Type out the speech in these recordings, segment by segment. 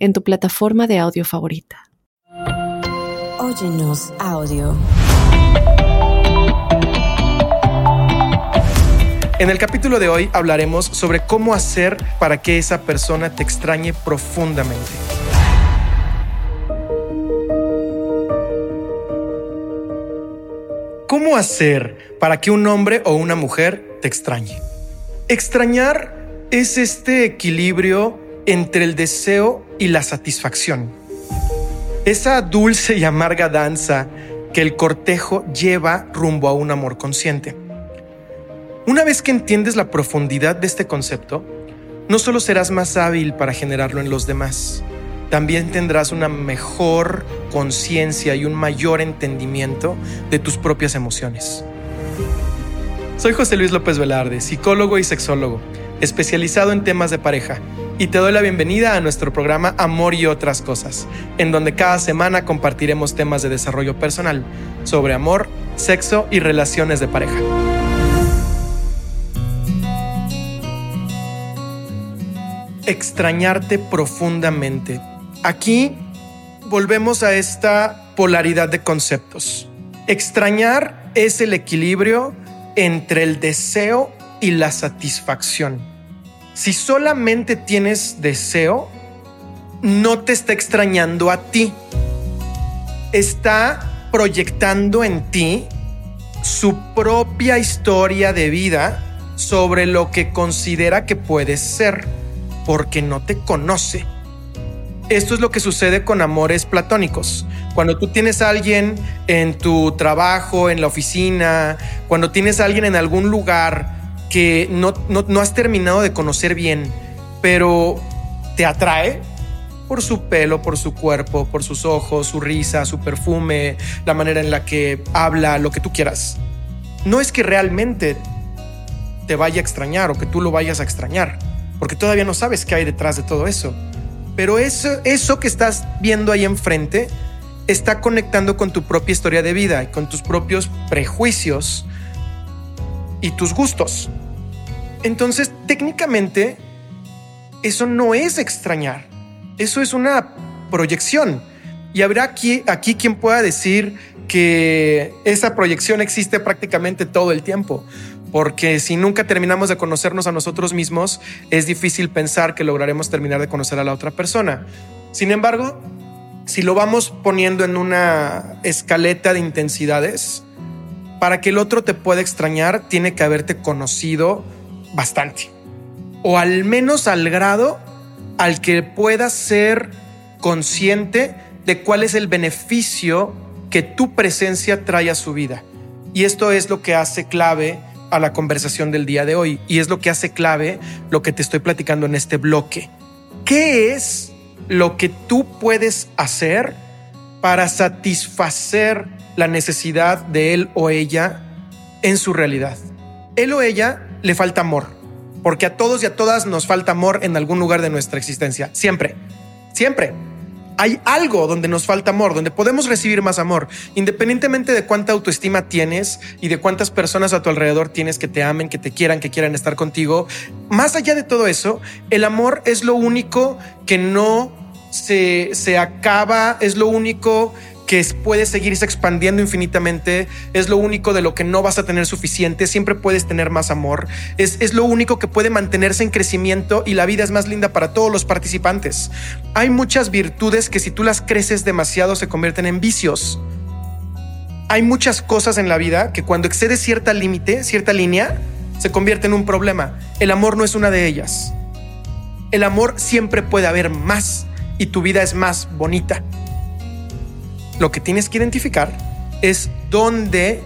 en tu plataforma de audio favorita. Óyenos audio. En el capítulo de hoy hablaremos sobre cómo hacer para que esa persona te extrañe profundamente. ¿Cómo hacer para que un hombre o una mujer te extrañe? Extrañar es este equilibrio entre el deseo y la satisfacción. Esa dulce y amarga danza que el cortejo lleva rumbo a un amor consciente. Una vez que entiendes la profundidad de este concepto, no solo serás más hábil para generarlo en los demás, también tendrás una mejor conciencia y un mayor entendimiento de tus propias emociones. Soy José Luis López Velarde, psicólogo y sexólogo, especializado en temas de pareja y te doy la bienvenida a nuestro programa Amor y otras cosas, en donde cada semana compartiremos temas de desarrollo personal sobre amor, sexo y relaciones de pareja. Extrañarte profundamente. Aquí volvemos a esta polaridad de conceptos. Extrañar es el equilibrio entre el deseo y la satisfacción. Si solamente tienes deseo, no te está extrañando a ti. Está proyectando en ti su propia historia de vida sobre lo que considera que puedes ser, porque no te conoce. Esto es lo que sucede con amores platónicos. Cuando tú tienes a alguien en tu trabajo, en la oficina, cuando tienes a alguien en algún lugar que no, no, has terminado de conocer bien, pero te atrae por su pelo, por su cuerpo, por sus ojos, su risa, su perfume, la manera en la que habla, lo que tú quieras. No es que realmente te vaya a extrañar o que tú lo vayas a extrañar, porque todavía no sabes qué hay detrás de todo eso. Pero eso, eso que estás viendo ahí enfrente está conectando con tu propia historia de vida y con tus propios prejuicios y tus gustos. Entonces, técnicamente, eso no es extrañar, eso es una proyección. Y habrá aquí, aquí quien pueda decir que esa proyección existe prácticamente todo el tiempo, porque si nunca terminamos de conocernos a nosotros mismos, es difícil pensar que lograremos terminar de conocer a la otra persona. Sin embargo, si lo vamos poniendo en una escaleta de intensidades, para que el otro te pueda extrañar, tiene que haberte conocido bastante. O al menos al grado al que puedas ser consciente de cuál es el beneficio que tu presencia trae a su vida. Y esto es lo que hace clave a la conversación del día de hoy. Y es lo que hace clave lo que te estoy platicando en este bloque. ¿Qué es lo que tú puedes hacer para satisfacer la necesidad de él o ella en su realidad. Él o ella le falta amor, porque a todos y a todas nos falta amor en algún lugar de nuestra existencia, siempre, siempre. Hay algo donde nos falta amor, donde podemos recibir más amor, independientemente de cuánta autoestima tienes y de cuántas personas a tu alrededor tienes que te amen, que te quieran, que quieran estar contigo. Más allá de todo eso, el amor es lo único que no se, se acaba, es lo único que puede seguirse expandiendo infinitamente, es lo único de lo que no vas a tener suficiente, siempre puedes tener más amor, es, es lo único que puede mantenerse en crecimiento y la vida es más linda para todos los participantes. Hay muchas virtudes que si tú las creces demasiado se convierten en vicios. Hay muchas cosas en la vida que cuando excede cierta límite, cierta línea, se convierte en un problema. El amor no es una de ellas. El amor siempre puede haber más y tu vida es más bonita. Lo que tienes que identificar es dónde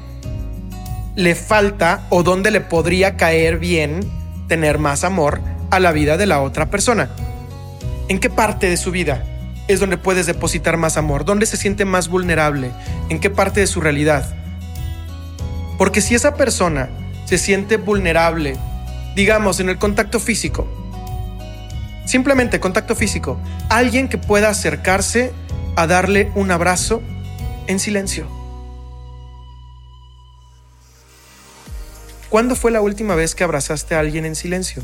le falta o dónde le podría caer bien tener más amor a la vida de la otra persona. ¿En qué parte de su vida? es donde puedes depositar más amor? ¿Dónde se siente más vulnerable? ¿En qué parte de su realidad? Porque si esa persona se siente vulnerable, digamos, en el contacto físico, simplemente contacto físico, alguien que pueda acercarse a darle un abrazo en silencio. ¿Cuándo fue la última vez que abrazaste a alguien en silencio?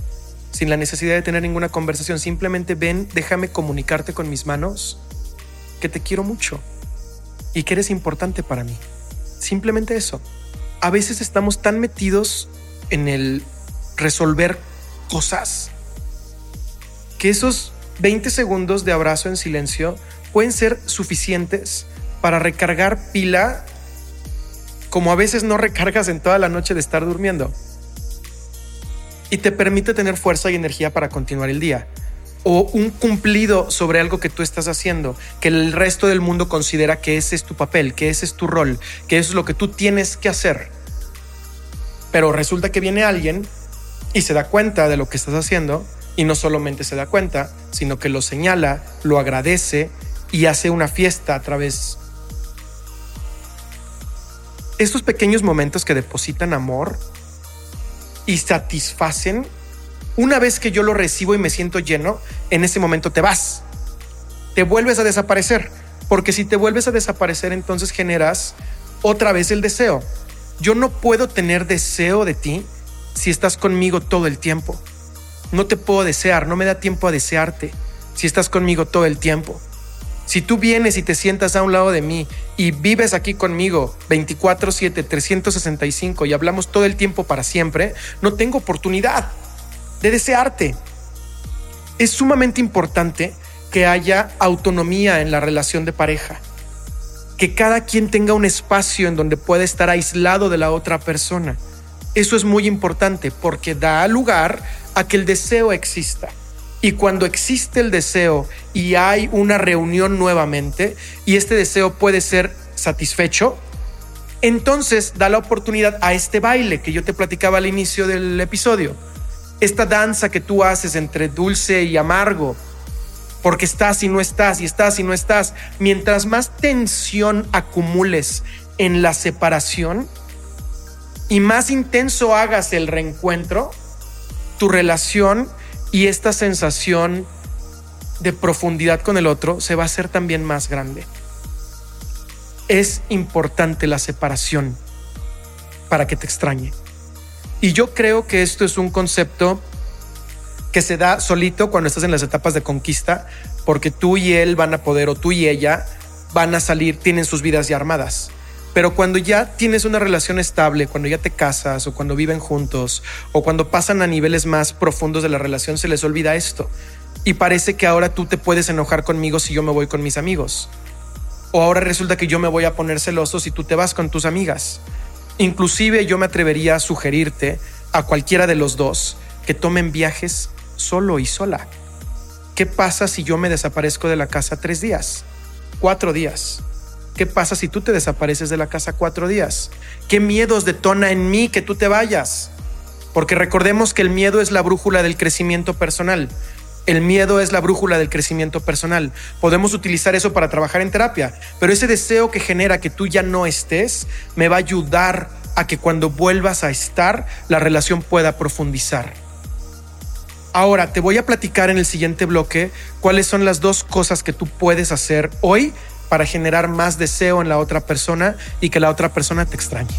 Sin la necesidad de tener ninguna conversación, simplemente ven, déjame comunicarte con mis manos que te quiero mucho y que eres importante para mí. Simplemente eso. A veces estamos tan metidos en el resolver cosas que esos 20 segundos de abrazo en silencio pueden ser suficientes para recargar pila como a veces no recargas en toda la noche de estar durmiendo. Y te permite tener fuerza y energía para continuar el día. O un cumplido sobre algo que tú estás haciendo, que el resto del mundo considera que ese es tu papel, que ese es tu rol, que eso es lo que tú tienes que hacer. Pero resulta que viene alguien y se da cuenta de lo que estás haciendo y no solamente se da cuenta, sino que lo señala, lo agradece y hace una fiesta a través estos pequeños momentos que depositan amor y satisfacen, una vez que yo lo recibo y me siento lleno, en ese momento te vas, te vuelves a desaparecer, porque si te vuelves a desaparecer, entonces generas otra vez el deseo. Yo no puedo tener deseo de ti si estás conmigo todo el tiempo. No te puedo desear, no me da tiempo a desearte si estás conmigo todo el tiempo. Si tú vienes y te sientas a un lado de mí y vives aquí conmigo 24/7, 365 y hablamos todo el tiempo para siempre, no tengo oportunidad de desearte. Es sumamente importante que haya autonomía en la relación de pareja, que cada quien tenga un espacio en donde pueda estar aislado de la otra persona. Eso es muy importante porque da lugar a que el deseo exista. Y cuando existe el deseo y hay una reunión nuevamente y este deseo puede ser satisfecho, entonces da la oportunidad a este baile que yo te platicaba al inicio del episodio. Esta danza que tú haces entre dulce y amargo, porque estás y no estás y estás y no estás. Mientras más tensión acumules en la separación y más intenso hagas el reencuentro, tu relación y esta sensación de profundidad con el otro se va a hacer también más grande. Es importante la separación para que te extrañe. Y yo creo que esto es un concepto que se da solito cuando estás en las etapas de conquista, porque tú y él van a poder, o tú y ella van a salir, tienen sus vidas ya armadas. Pero cuando ya tienes una relación estable, cuando ya te casas o cuando viven juntos o cuando pasan a niveles más profundos de la relación, se les olvida esto. Y parece que ahora tú te puedes enojar conmigo si yo me voy con mis amigos. O ahora resulta que yo me voy a poner celoso si tú te vas con tus amigas. Inclusive yo me atrevería a sugerirte a cualquiera de los dos que tomen viajes solo y sola. ¿Qué pasa si yo me desaparezco de la casa tres días? Cuatro días ¿Qué pasa si tú te desapareces de la casa cuatro días? ¿Qué miedos detona en mí que tú te vayas? Porque recordemos que el miedo es la brújula del crecimiento personal. El miedo es la brújula del crecimiento personal. Podemos utilizar eso para trabajar en terapia, pero ese deseo que genera que tú ya no estés me va a ayudar a que cuando vuelvas a estar, la relación pueda profundizar. Ahora te voy a platicar en el siguiente bloque cuáles son las dos cosas que tú puedes hacer hoy para generar más deseo en la otra persona y que la otra persona te extrañe.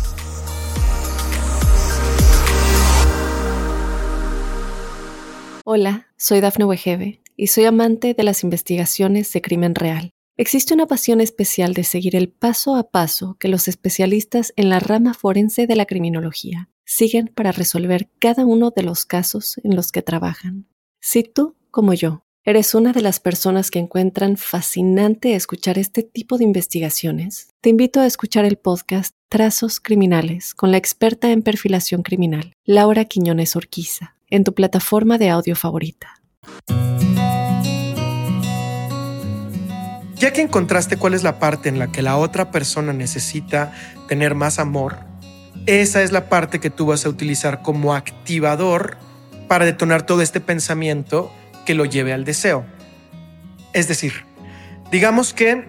Hola, soy Dafne Wegebe y soy amante de las investigaciones de crimen real. Existe una pasión especial de seguir el paso a paso que los especialistas en la rama forense de la criminología siguen para resolver cada uno de los casos en los que trabajan. Si tú, como yo, ¿Eres una de las personas que encuentran fascinante escuchar este tipo de investigaciones? Te invito a escuchar el podcast Trazos Criminales con la experta en perfilación criminal, Laura Quiñones Orquiza, en tu plataforma de audio favorita. Ya que encontraste cuál es la parte en la que la otra persona necesita tener más amor, esa es la parte que tú vas a utilizar como activador para detonar todo este pensamiento que lo lleve al deseo. Es decir, Digamos que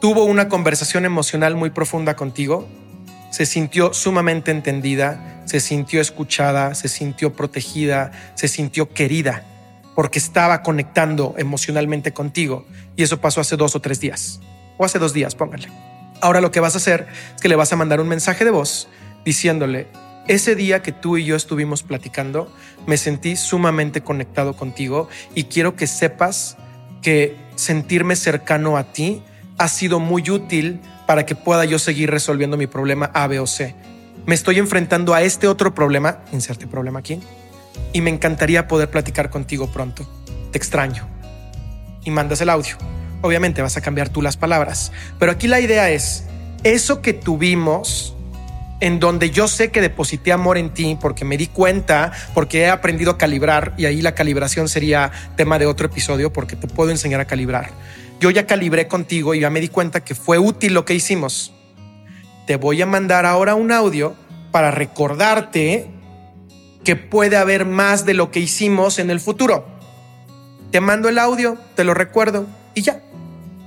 tuvo una conversación emocional muy profunda contigo, se sintió sumamente entendida, se sintió escuchada, se sintió protegida, se sintió querida, porque estaba conectando emocionalmente contigo. Y eso pasó hace dos o tres días, o hace dos días, póngale. Ahora lo que vas a hacer es que le vas a mandar un mensaje de voz diciéndole, ese día que tú y yo estuvimos platicando, me sentí sumamente conectado contigo y quiero que sepas que sentirme cercano a ti ha sido muy útil para que pueda yo seguir resolviendo mi problema A, B o C. Me estoy enfrentando a este otro problema, inserte problema aquí, y me encantaría poder platicar contigo pronto. Te extraño. Y mandas el audio. Obviamente vas a cambiar tú las palabras, pero aquí la idea es, eso que tuvimos en donde yo sé que deposité amor en ti porque me di cuenta, porque he aprendido a calibrar y ahí la calibración sería tema de otro episodio porque te puedo enseñar a calibrar. Yo ya calibré contigo y ya me di cuenta que fue útil lo que hicimos. Te voy a mandar ahora un audio para recordarte que puede haber más de lo que hicimos en el futuro. Te mando el audio, te lo recuerdo y ya,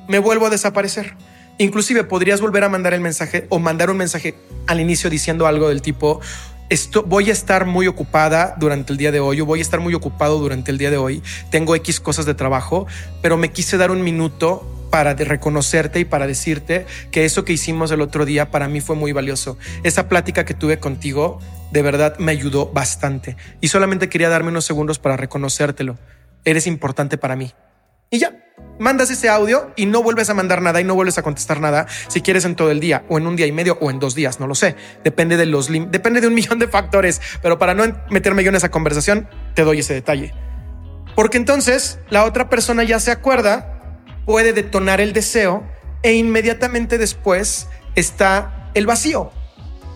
me vuelvo a desaparecer. Inclusive podrías volver a mandar el mensaje o mandar un mensaje al inicio diciendo algo del tipo, esto, voy a estar muy ocupada durante el día de hoy o voy a estar muy ocupado durante el día de hoy. Tengo X cosas de trabajo, pero me quise dar un minuto para reconocerte y para decirte que eso que hicimos el otro día para mí fue muy valioso. Esa plática que tuve contigo de verdad me ayudó bastante y solamente quería darme unos segundos para reconocértelo. Eres importante para mí. Y ya, mandas ese audio y no vuelves a mandar nada y no vuelves a contestar nada si quieres en todo el día o en un día y medio o en dos días, no lo sé. Depende de los depende de un millón de factores, pero para no meterme yo en esa conversación, te doy ese detalle. Porque entonces la otra persona ya se acuerda, puede detonar el deseo e inmediatamente después está el vacío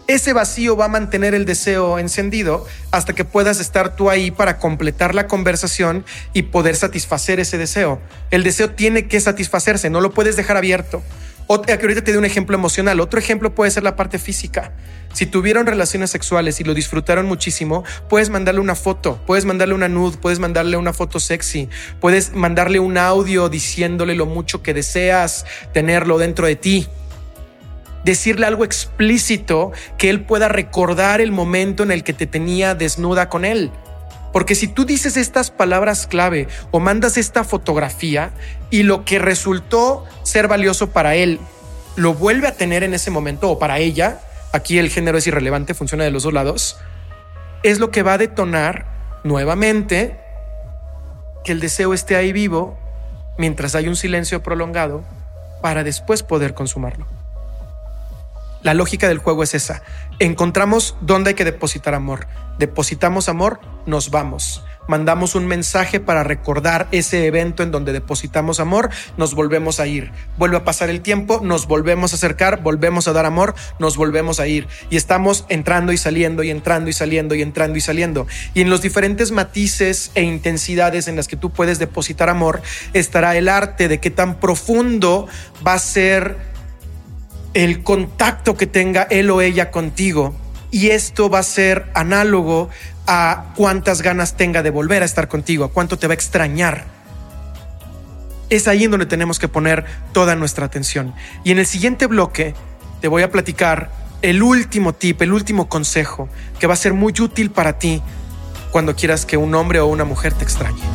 ese vacío va a mantener el deseo encendido hasta que puedas estar tú ahí para completar la conversación y poder satisfacer ese deseo. El deseo tiene que satisfacerse, no lo puedes dejar abierto. O, que ahorita te doy un ejemplo emocional. Otro ejemplo puede ser la parte física. Si tuvieron relaciones sexuales y lo disfrutaron muchísimo, puedes mandarle una foto, puedes mandarle una nude, puedes mandarle una foto sexy, puedes mandarle un audio diciéndole lo mucho que deseas tenerlo dentro de ti decirle algo explícito que él pueda recordar el momento en el que te tenía desnuda con él. Porque si tú dices estas palabras clave o mandas esta fotografía y lo que resultó ser valioso para él lo vuelve a tener en ese momento o para ella, aquí el género es irrelevante, funciona de los dos lados, es lo que va a detonar nuevamente que el deseo esté ahí vivo mientras hay un silencio prolongado para después poder consumarlo. La lógica del juego es esa. Encontramos dónde hay que depositar amor. Depositamos amor, nos vamos. Mandamos un mensaje para recordar ese evento en donde depositamos amor, nos volvemos a ir. Vuelve a pasar el tiempo, nos volvemos a acercar, volvemos a dar amor, nos volvemos a ir. Y estamos entrando y saliendo y entrando y saliendo y entrando y saliendo. Y en los diferentes matices e intensidades en las que tú puedes depositar amor estará el arte de qué tan profundo va a ser el contacto que tenga él o ella contigo. Y esto va a ser análogo a cuántas ganas tenga de volver a estar contigo, a cuánto te va a extrañar. Es ahí en donde tenemos que poner toda nuestra atención. Y en el siguiente bloque te voy a platicar el último tip, el último consejo que va a ser muy útil para ti cuando quieras que un hombre o una mujer te extrañe.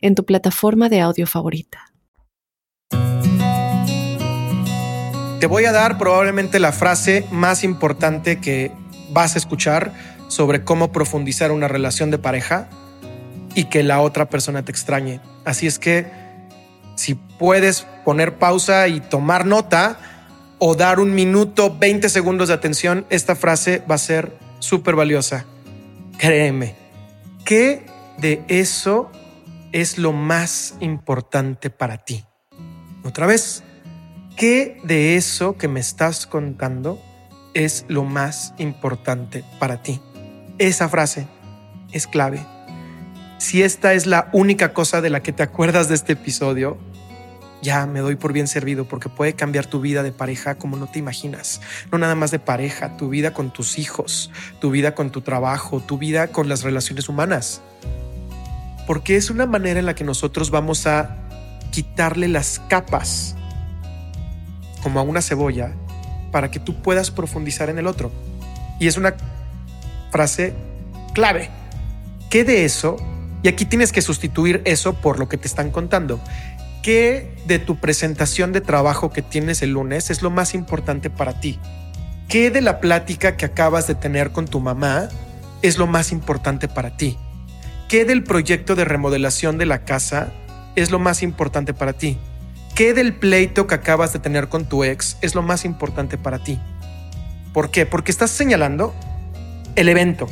en tu plataforma de audio favorita. Te voy a dar probablemente la frase más importante que vas a escuchar sobre cómo profundizar una relación de pareja y que la otra persona te extrañe. Así es que si puedes poner pausa y tomar nota, o dar un minuto, 20 segundos de atención, esta frase va a ser súper valiosa. Créeme, ¿qué de eso es lo más importante para ti? Otra vez, ¿qué de eso que me estás contando es lo más importante para ti? Esa frase es clave. Si esta es la única cosa de la que te acuerdas de este episodio, ya me doy por bien servido porque puede cambiar tu vida de pareja como no te imaginas. No nada más de pareja, tu vida con tus hijos, tu vida con tu trabajo, tu vida con las relaciones humanas. Porque es una manera en la que nosotros vamos a quitarle las capas como a una cebolla para que tú puedas profundizar en el otro. Y es una frase clave. ¿Qué de eso? Y aquí tienes que sustituir eso por lo que te están contando. ¿Qué de tu presentación de trabajo que tienes el lunes es lo más importante para ti? ¿Qué de la plática que acabas de tener con tu mamá es lo más importante para ti? ¿Qué del proyecto de remodelación de la casa es lo más importante para ti? ¿Qué del pleito que acabas de tener con tu ex es lo más importante para ti? ¿Por qué? Porque estás señalando el evento.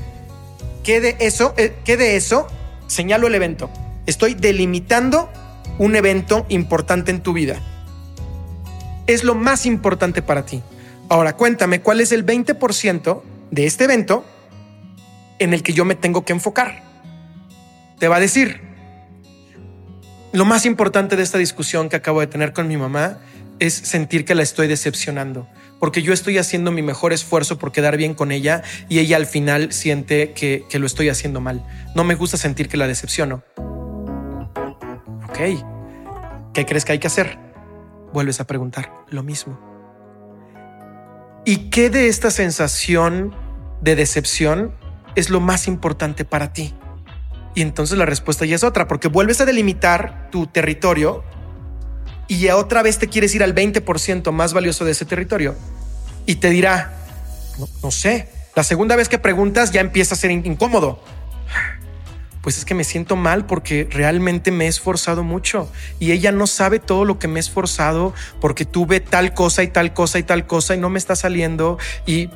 ¿Qué de eso? Eh, ¿Qué de eso? Señalo el evento. Estoy delimitando un evento importante en tu vida. Es lo más importante para ti. Ahora cuéntame cuál es el 20% de este evento en el que yo me tengo que enfocar. Te va a decir, lo más importante de esta discusión que acabo de tener con mi mamá es sentir que la estoy decepcionando, porque yo estoy haciendo mi mejor esfuerzo por quedar bien con ella y ella al final siente que, que lo estoy haciendo mal. No me gusta sentir que la decepciono. ¿qué crees que hay que hacer? Vuelves a preguntar lo mismo. ¿Y qué de esta sensación de decepción es lo más importante para ti? Y entonces la respuesta ya es otra, porque vuelves a delimitar tu territorio y otra vez te quieres ir al 20% más valioso de ese territorio. Y te dirá, no, no sé, la segunda vez que preguntas ya empieza a ser incómodo pues es que me siento mal porque realmente me he esforzado mucho y ella no sabe todo lo que me he esforzado porque tuve tal cosa y tal cosa y tal cosa y no me está saliendo y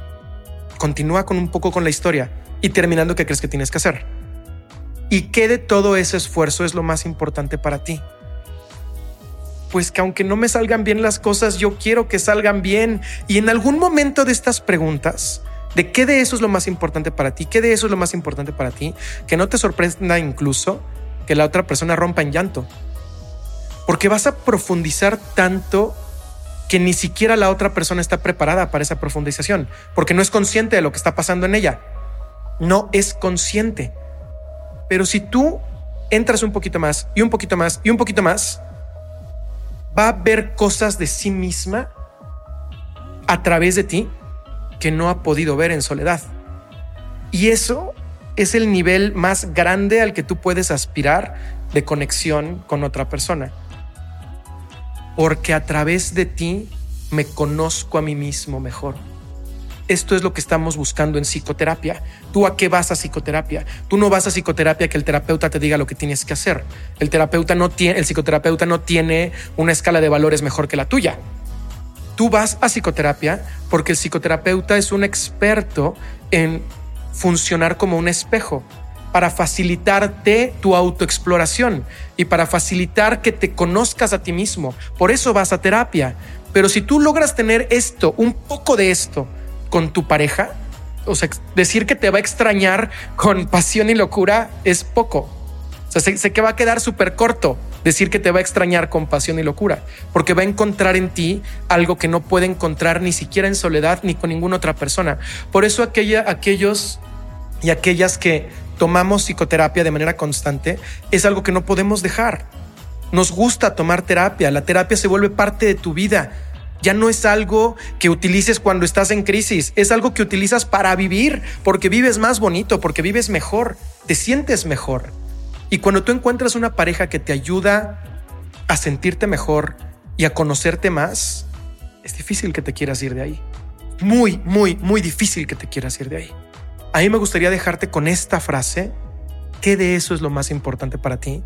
continúa con un poco con la historia y terminando qué crees que tienes que hacer. ¿Y qué de todo ese esfuerzo es lo más importante para ti? Pues que aunque no me salgan bien las cosas, yo quiero que salgan bien. Y en algún momento de estas preguntas, de qué de eso es lo más importante para ti, qué de eso es lo más importante para ti, que no te sorprenda incluso que la otra persona rompa en llanto. Porque vas a profundizar tanto que ni siquiera la otra persona está preparada para esa profundización, porque no es consciente de lo que está pasando en ella. No es consciente. Pero si tú entras un poquito más y un poquito más y un poquito más, va a ver cosas de sí misma a través de ti que no ha podido ver en soledad. Y eso es el nivel más grande al que tú puedes aspirar de conexión con otra persona. Porque a través de ti me conozco a mí mismo mejor. Esto es lo que estamos buscando en psicoterapia. ¿Tú a qué vas a psicoterapia? Tú no vas a psicoterapia que el terapeuta te diga lo que tienes que hacer. El terapeuta no tiene, el psicoterapeuta no tiene una escala de valores mejor que la tuya. Tú vas a psicoterapia porque el psicoterapeuta es un experto en funcionar como un espejo para facilitarte tu autoexploración y para facilitar que te conozcas a ti mismo. Por eso vas a terapia. Pero si tú logras tener esto, un poco de esto con tu pareja, o sea, decir que te va a extrañar con pasión y locura es poco. O sea, sé, que va a quedar súper corto decir que te va a extrañar con pasión y locura, porque va a encontrar en ti algo que no puede encontrar ni siquiera en soledad ni con ninguna otra persona. Por eso aquella, aquellos y aquellas que tomamos psicoterapia de manera constante es algo que no podemos dejar. Nos gusta tomar terapia, la terapia se vuelve parte de tu vida. Ya no es algo que utilices cuando estás en crisis, es algo que utilizas para vivir, porque vives más bonito, porque vives mejor, te sientes mejor. Y cuando tú encuentras una pareja que te ayuda a sentirte mejor y a conocerte más, es difícil que te quieras ir de ahí. Muy, muy, muy difícil que te quieras ir de ahí. A mí me gustaría dejarte con esta frase. ¿Qué de eso es lo más importante para ti?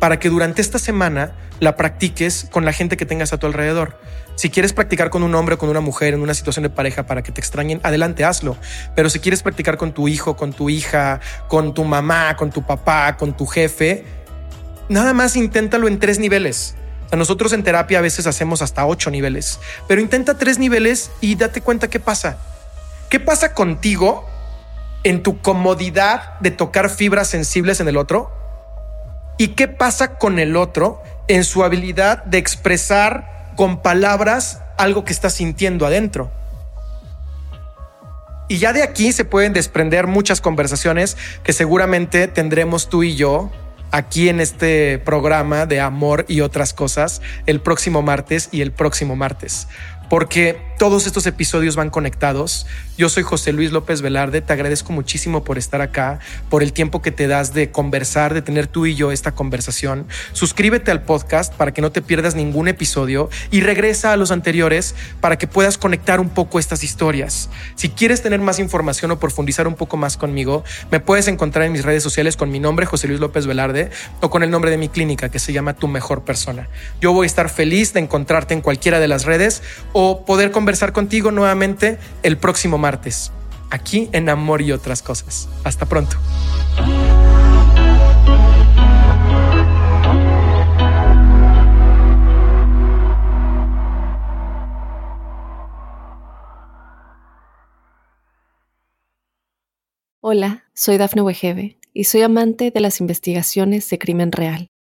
Para que durante esta semana la practiques con la gente que tengas a tu alrededor. Si quieres practicar con un hombre o con una mujer en una situación de pareja para que te extrañen, adelante, hazlo. Pero si quieres practicar con tu hijo, con tu hija, con tu mamá, con tu papá, con tu jefe, nada más inténtalo en tres niveles. nosotros en terapia a veces hacemos hasta ocho niveles, pero intenta tres niveles y date cuenta qué pasa. ¿Qué pasa contigo en tu comodidad de tocar fibras sensibles en el otro? ¿Y qué pasa con el otro en su habilidad de expresar con palabras algo que está sintiendo adentro? Y ya de aquí se pueden desprender muchas conversaciones que seguramente tendremos tú y yo aquí en este programa de amor y otras cosas el próximo martes y el próximo martes porque todos estos episodios van conectados. Yo soy José Luis López Velarde, te agradezco muchísimo por estar acá, por el tiempo que te das de conversar, de tener tú y yo esta conversación. Suscríbete al podcast para que no te pierdas ningún episodio y regresa a los anteriores para que puedas conectar un poco estas historias. Si quieres tener más información o profundizar un poco más conmigo, me puedes encontrar en mis redes sociales con mi nombre, José Luis López Velarde, o con el nombre de mi clínica que se llama Tu Mejor Persona. Yo voy a estar feliz de encontrarte en cualquiera de las redes o poder conversar contigo nuevamente el próximo martes, aquí en Amor y otras cosas. Hasta pronto. Hola, soy Dafne Wegebe y soy amante de las investigaciones de crimen real.